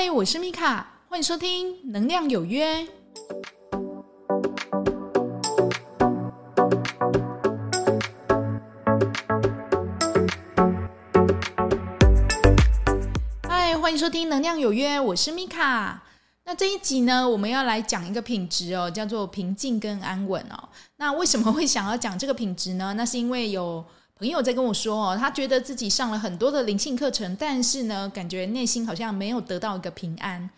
嗨，我是米卡，欢迎收听《能量有约》。嗨，欢迎收听《能量有约》，我是米卡。那这一集呢，我们要来讲一个品质哦，叫做平静跟安稳哦。那为什么会想要讲这个品质呢？那是因为有。朋友在跟我说哦，他觉得自己上了很多的灵性课程，但是呢，感觉内心好像没有得到一个平安。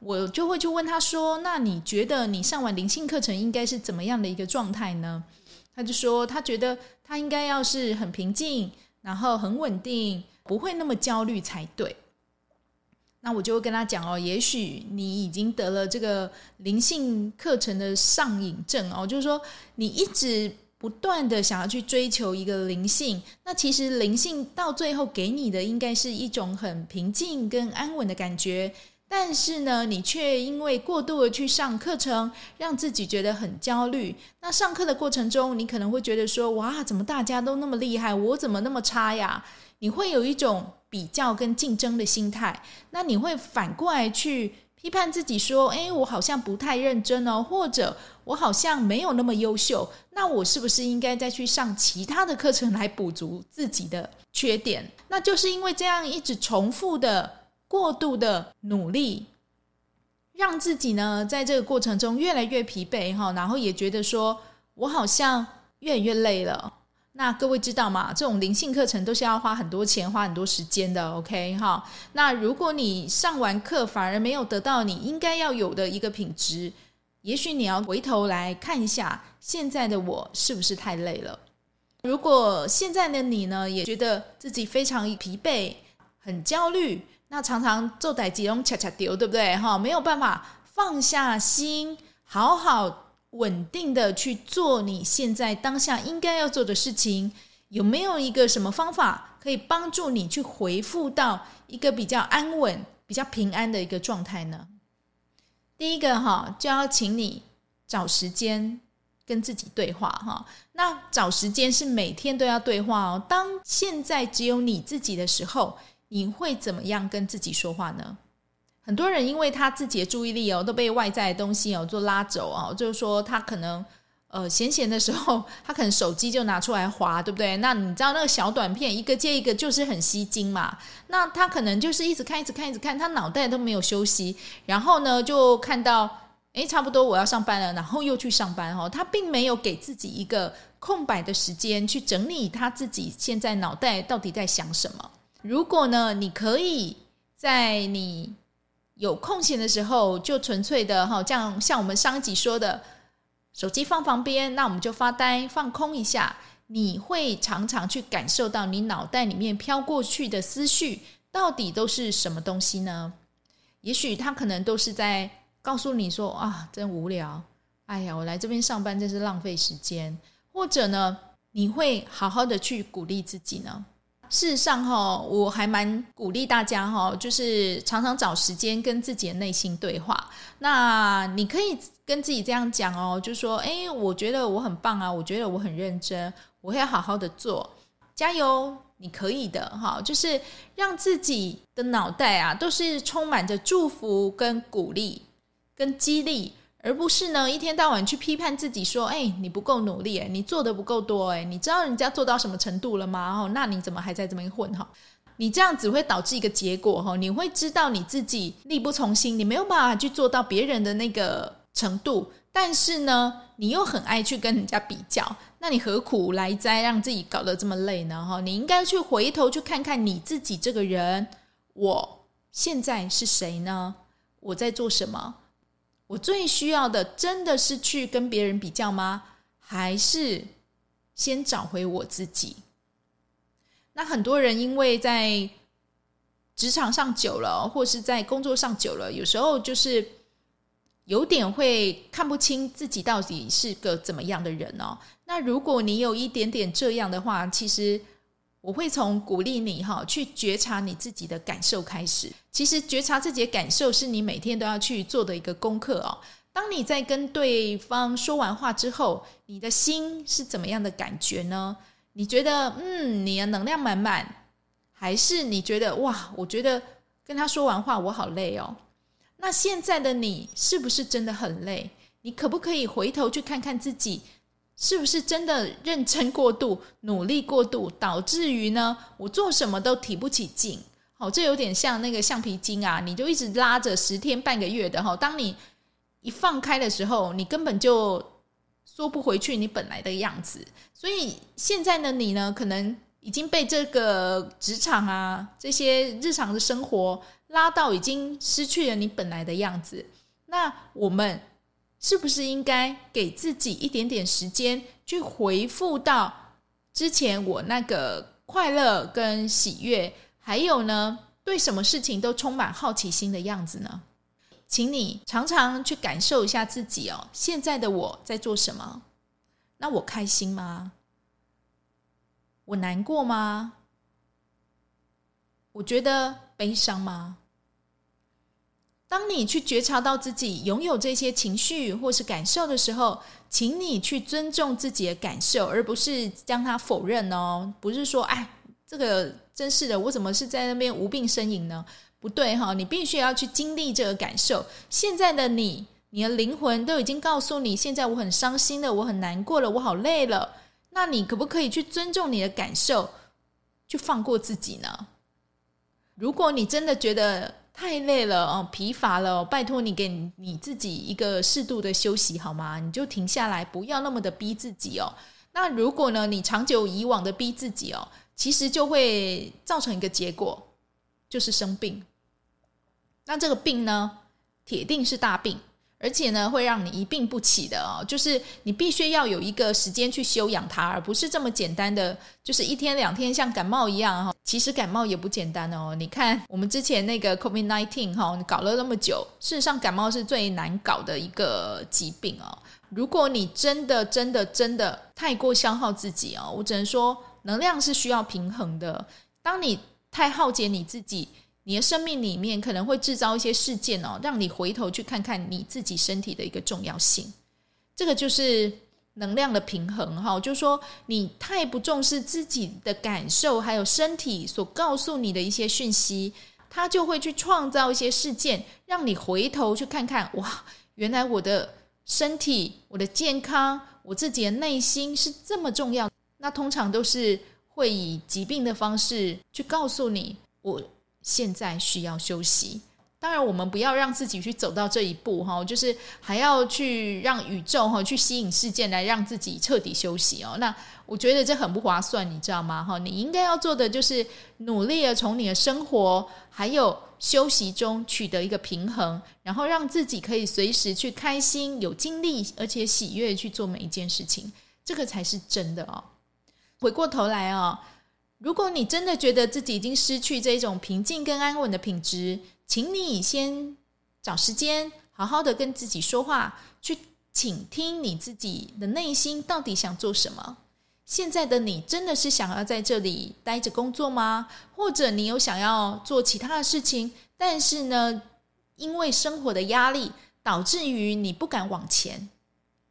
我就会去问他说：“那你觉得你上完灵性课程应该是怎么样的一个状态呢？”他就说他觉得他应该要是很平静，然后很稳定，不会那么焦虑才对。那我就会跟他讲哦，也许你已经得了这个灵性课程的上瘾症哦，就是说你一直。不断的想要去追求一个灵性，那其实灵性到最后给你的应该是一种很平静跟安稳的感觉，但是呢，你却因为过度的去上课程，让自己觉得很焦虑。那上课的过程中，你可能会觉得说：“哇，怎么大家都那么厉害，我怎么那么差呀？”你会有一种比较跟竞争的心态，那你会反过来去。批判自己说：“诶，我好像不太认真哦，或者我好像没有那么优秀，那我是不是应该再去上其他的课程来补足自己的缺点？”那就是因为这样一直重复的过度的努力，让自己呢在这个过程中越来越疲惫哈，然后也觉得说我好像越来越累了。那各位知道吗？这种灵性课程都是要花很多钱、花很多时间的。OK，哈。那如果你上完课反而没有得到你应该要有的一个品质，也许你要回头来看一下，现在的我是不是太累了？如果现在的你呢，也觉得自己非常疲惫、很焦虑，那常常做代志拢恰恰丢，对不对？哈，没有办法放下心，好好。稳定的去做你现在当下应该要做的事情，有没有一个什么方法可以帮助你去回复到一个比较安稳、比较平安的一个状态呢？第一个哈，就要请你找时间跟自己对话哈。那找时间是每天都要对话哦。当现在只有你自己的时候，你会怎么样跟自己说话呢？很多人因为他自己的注意力哦都被外在的东西哦做拉走哦，就是说他可能呃闲闲的时候，他可能手机就拿出来滑，对不对？那你知道那个小短片一个接一个就是很吸睛嘛。那他可能就是一直看，一直看，一直看，他脑袋都没有休息。然后呢，就看到诶，差不多我要上班了，然后又去上班哦。他并没有给自己一个空白的时间去整理他自己现在脑袋到底在想什么。如果呢，你可以在你有空闲的时候，就纯粹的哈，这样像我们上一集说的，手机放旁边，那我们就发呆放空一下。你会常常去感受到你脑袋里面飘过去的思绪到底都是什么东西呢？也许他可能都是在告诉你说啊，真无聊，哎呀，我来这边上班真是浪费时间。或者呢，你会好好的去鼓励自己呢？事实上，哈，我还蛮鼓励大家，哈，就是常常找时间跟自己的内心对话。那你可以跟自己这样讲哦，就说：“哎，我觉得我很棒啊，我觉得我很认真，我会好好的做，加油，你可以的。”哈，就是让自己的脑袋啊，都是充满着祝福、跟鼓励、跟激励。而不是呢，一天到晚去批判自己，说：“哎，你不够努力，哎，你做的不够多，哎，你知道人家做到什么程度了吗？哦，那你怎么还在这边混？哈，你这样只会导致一个结果，哈，你会知道你自己力不从心，你没有办法去做到别人的那个程度。但是呢，你又很爱去跟人家比较，那你何苦来哉，让自己搞得这么累呢？哈，你应该去回头去看看你自己这个人，我现在是谁呢？我在做什么？我最需要的真的是去跟别人比较吗？还是先找回我自己？那很多人因为在职场上久了，或是在工作上久了，有时候就是有点会看不清自己到底是个怎么样的人哦。那如果你有一点点这样的话，其实。我会从鼓励你哈，去觉察你自己的感受开始。其实觉察自己的感受是你每天都要去做的一个功课哦。当你在跟对方说完话之后，你的心是怎么样的感觉呢？你觉得嗯，你的能量满满，还是你觉得哇，我觉得跟他说完话，我好累哦。那现在的你是不是真的很累？你可不可以回头去看看自己，是不是真的认真过度、努力过度，导致于呢，我做什么都提不起劲？好，这有点像那个橡皮筋啊，你就一直拉着十天半个月的哈，当你一放开的时候，你根本就缩不回去你本来的样子。所以现在的你呢，可能已经被这个职场啊，这些日常的生活拉到已经失去了你本来的样子。那我们。是不是应该给自己一点点时间，去回复到之前我那个快乐跟喜悦，还有呢，对什么事情都充满好奇心的样子呢？请你常常去感受一下自己哦，现在的我在做什么？那我开心吗？我难过吗？我觉得悲伤吗？当你去觉察到自己拥有这些情绪或是感受的时候，请你去尊重自己的感受，而不是将它否认哦。不是说，哎，这个真是的，我怎么是在那边无病呻吟呢？不对哈，你必须要去经历这个感受。现在的你，你的灵魂都已经告诉你，现在我很伤心了，我很难过了，我好累了。那你可不可以去尊重你的感受，去放过自己呢？如果你真的觉得，太累了哦，疲乏了哦，拜托你给你自己一个适度的休息好吗？你就停下来，不要那么的逼自己哦。那如果呢，你长久以往的逼自己哦，其实就会造成一个结果，就是生病。那这个病呢，铁定是大病。而且呢，会让你一病不起的哦。就是你必须要有一个时间去休养它，而不是这么简单的，就是一天两天像感冒一样哈。其实感冒也不简单哦。你看我们之前那个 COVID nineteen 哈，搞了那么久，事实上感冒是最难搞的一个疾病哦。如果你真的真的真的太过消耗自己哦，我只能说能量是需要平衡的。当你太耗竭你自己。你的生命里面可能会制造一些事件哦，让你回头去看看你自己身体的一个重要性。这个就是能量的平衡哈，就是说你太不重视自己的感受，还有身体所告诉你的一些讯息，它就会去创造一些事件，让你回头去看看，哇，原来我的身体、我的健康、我自己的内心是这么重要。那通常都是会以疾病的方式去告诉你我。现在需要休息，当然我们不要让自己去走到这一步哈，就是还要去让宇宙哈去吸引事件来让自己彻底休息哦。那我觉得这很不划算，你知道吗？哈，你应该要做的就是努力的从你的生活还有休息中取得一个平衡，然后让自己可以随时去开心、有精力而且喜悦去做每一件事情，这个才是真的哦。回过头来哦。如果你真的觉得自己已经失去这种平静跟安稳的品质，请你先找时间好好的跟自己说话，去倾听你自己的内心到底想做什么。现在的你真的是想要在这里待着工作吗？或者你有想要做其他的事情，但是呢，因为生活的压力导致于你不敢往前。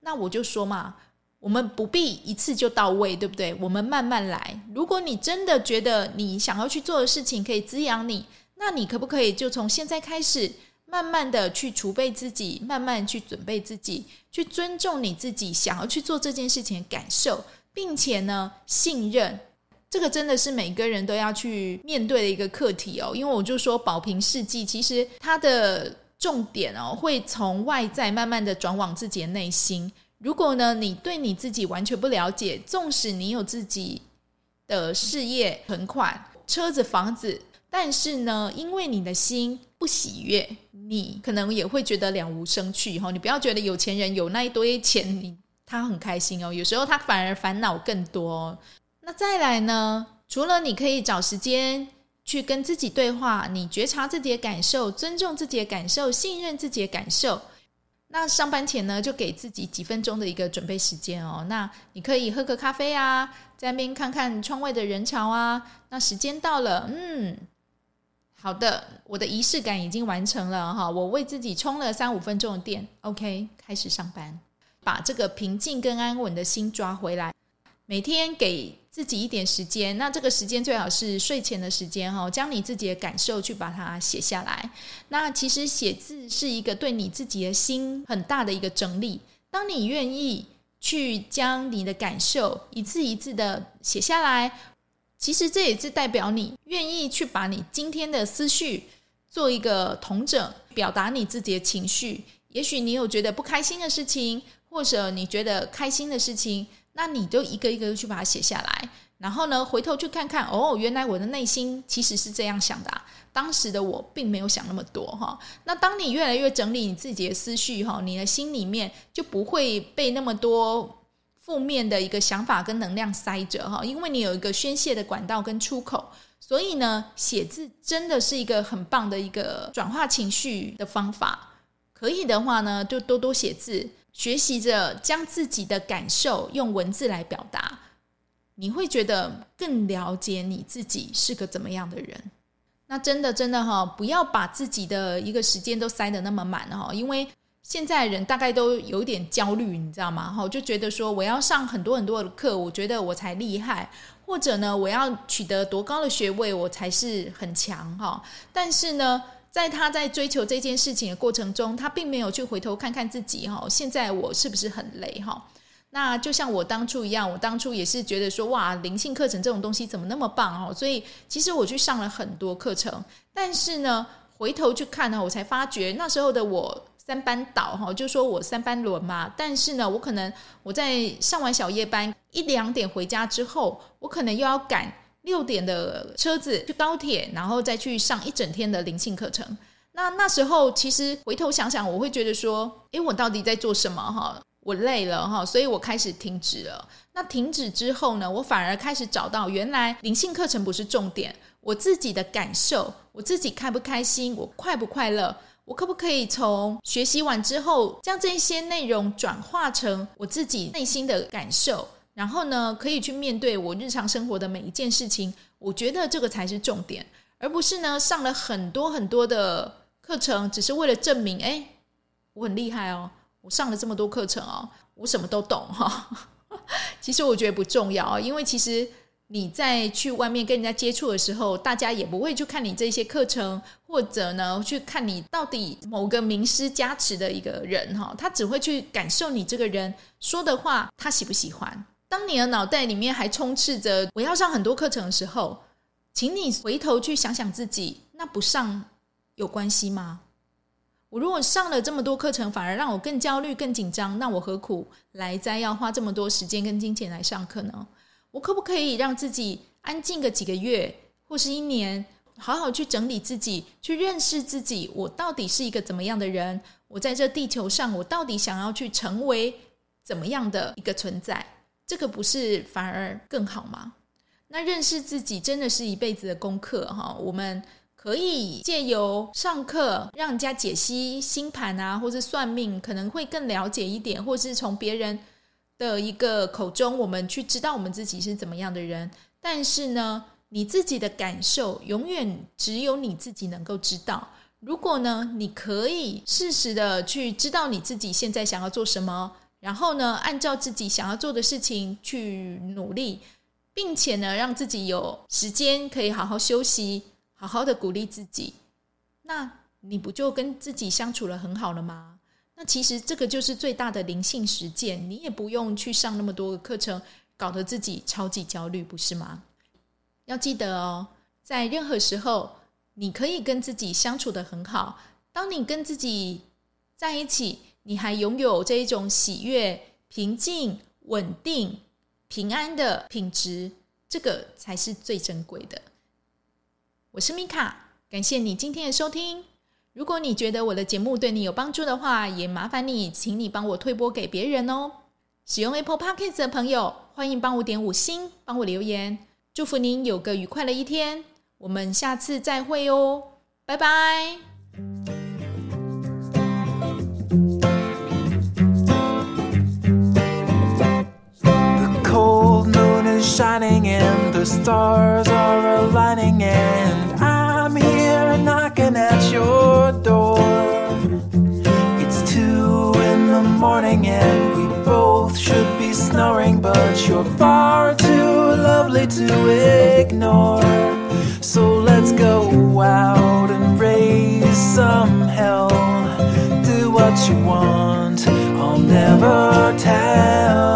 那我就说嘛。我们不必一次就到位，对不对？我们慢慢来。如果你真的觉得你想要去做的事情可以滋养你，那你可不可以就从现在开始，慢慢的去储备自己，慢慢去准备自己，去尊重你自己想要去做这件事情的感受，并且呢，信任。这个真的是每个人都要去面对的一个课题哦。因为我就说宝瓶世纪，其实它的重点哦，会从外在慢慢的转往自己的内心。如果呢，你对你自己完全不了解，纵使你有自己的事业、存款、车子、房子，但是呢，因为你的心不喜悦，你可能也会觉得了无生趣。哈，你不要觉得有钱人有那一堆钱，你他很开心哦。有时候他反而烦恼更多。那再来呢，除了你可以找时间去跟自己对话，你觉察自己的感受，尊重自己的感受，信任自己的感受。那上班前呢，就给自己几分钟的一个准备时间哦。那你可以喝个咖啡啊，在那边看看窗外的人潮啊。那时间到了，嗯，好的，我的仪式感已经完成了哈。我为自己充了三五分钟的电，OK，开始上班，把这个平静跟安稳的心抓回来。每天给自己一点时间，那这个时间最好是睡前的时间哈，将你自己的感受去把它写下来。那其实写字是一个对你自己的心很大的一个整理。当你愿意去将你的感受一字一字的写下来，其实这也是代表你愿意去把你今天的思绪做一个统整，表达你自己的情绪。也许你有觉得不开心的事情，或者你觉得开心的事情。那你就一个一个去把它写下来，然后呢，回头去看看，哦，原来我的内心其实是这样想的，当时的我并没有想那么多哈。那当你越来越整理你自己的思绪哈，你的心里面就不会被那么多负面的一个想法跟能量塞着哈，因为你有一个宣泄的管道跟出口，所以呢，写字真的是一个很棒的一个转化情绪的方法。可以的话呢，就多多写字。学习着将自己的感受用文字来表达，你会觉得更了解你自己是个怎么样的人。那真的真的哈，不要把自己的一个时间都塞得那么满哈，因为现在人大概都有点焦虑，你知道吗？哈，就觉得说我要上很多很多的课，我觉得我才厉害，或者呢，我要取得多高的学位，我才是很强哈。但是呢，在他在追求这件事情的过程中，他并没有去回头看看自己哈，现在我是不是很累哈？那就像我当初一样，我当初也是觉得说哇，灵性课程这种东西怎么那么棒哦？所以其实我去上了很多课程，但是呢，回头去看呢，我才发觉那时候的我三班倒哈，就说我三班轮嘛。但是呢，我可能我在上完小夜班一两点回家之后，我可能又要赶。六点的车子去高铁，然后再去上一整天的灵性课程。那那时候其实回头想想，我会觉得说，诶，我到底在做什么？哈，我累了哈，所以我开始停止了。那停止之后呢，我反而开始找到，原来灵性课程不是重点，我自己的感受，我自己开不开心，我快不快乐，我可不可以从学习完之后，将这些内容转化成我自己内心的感受。然后呢，可以去面对我日常生活的每一件事情。我觉得这个才是重点，而不是呢上了很多很多的课程，只是为了证明，哎，我很厉害哦，我上了这么多课程哦，我什么都懂哈。其实我觉得不重要，因为其实你在去外面跟人家接触的时候，大家也不会去看你这些课程，或者呢去看你到底某个名师加持的一个人哈，他只会去感受你这个人说的话，他喜不喜欢。当你的脑袋里面还充斥着我要上很多课程的时候，请你回头去想想自己，那不上有关系吗？我如果上了这么多课程，反而让我更焦虑、更紧张，那我何苦来哉要花这么多时间跟金钱来上课呢？我可不可以让自己安静个几个月或是一年，好好去整理自己，去认识自己，我到底是一个怎么样的人？我在这地球上，我到底想要去成为怎么样的一个存在？这个不是反而更好吗？那认识自己真的是一辈子的功课哈。我们可以借由上课，让人家解析星盘啊，或是算命，可能会更了解一点，或是从别人的一个口中，我们去知道我们自己是怎么样的人。但是呢，你自己的感受永远只有你自己能够知道。如果呢，你可以适时的去知道你自己现在想要做什么。然后呢，按照自己想要做的事情去努力，并且呢，让自己有时间可以好好休息，好好的鼓励自己。那你不就跟自己相处了很好了吗？那其实这个就是最大的灵性实践，你也不用去上那么多的课程，搞得自己超级焦虑，不是吗？要记得哦，在任何时候，你可以跟自己相处得很好。当你跟自己在一起。你还拥有这一种喜悦、平静、稳定、平安的品质，这个才是最珍贵的。我是米卡，感谢你今天的收听。如果你觉得我的节目对你有帮助的话，也麻烦你，请你帮我推播给别人哦。使用 Apple Podcast 的朋友，欢迎帮我点五星，帮我留言，祝福您有个愉快的一天。我们下次再会哦，拜拜。The cold moon is shining and the stars are aligning snoring, but you're far too lovely to ignore. So let's go out and raise some hell. Do what you want, I'll never tell.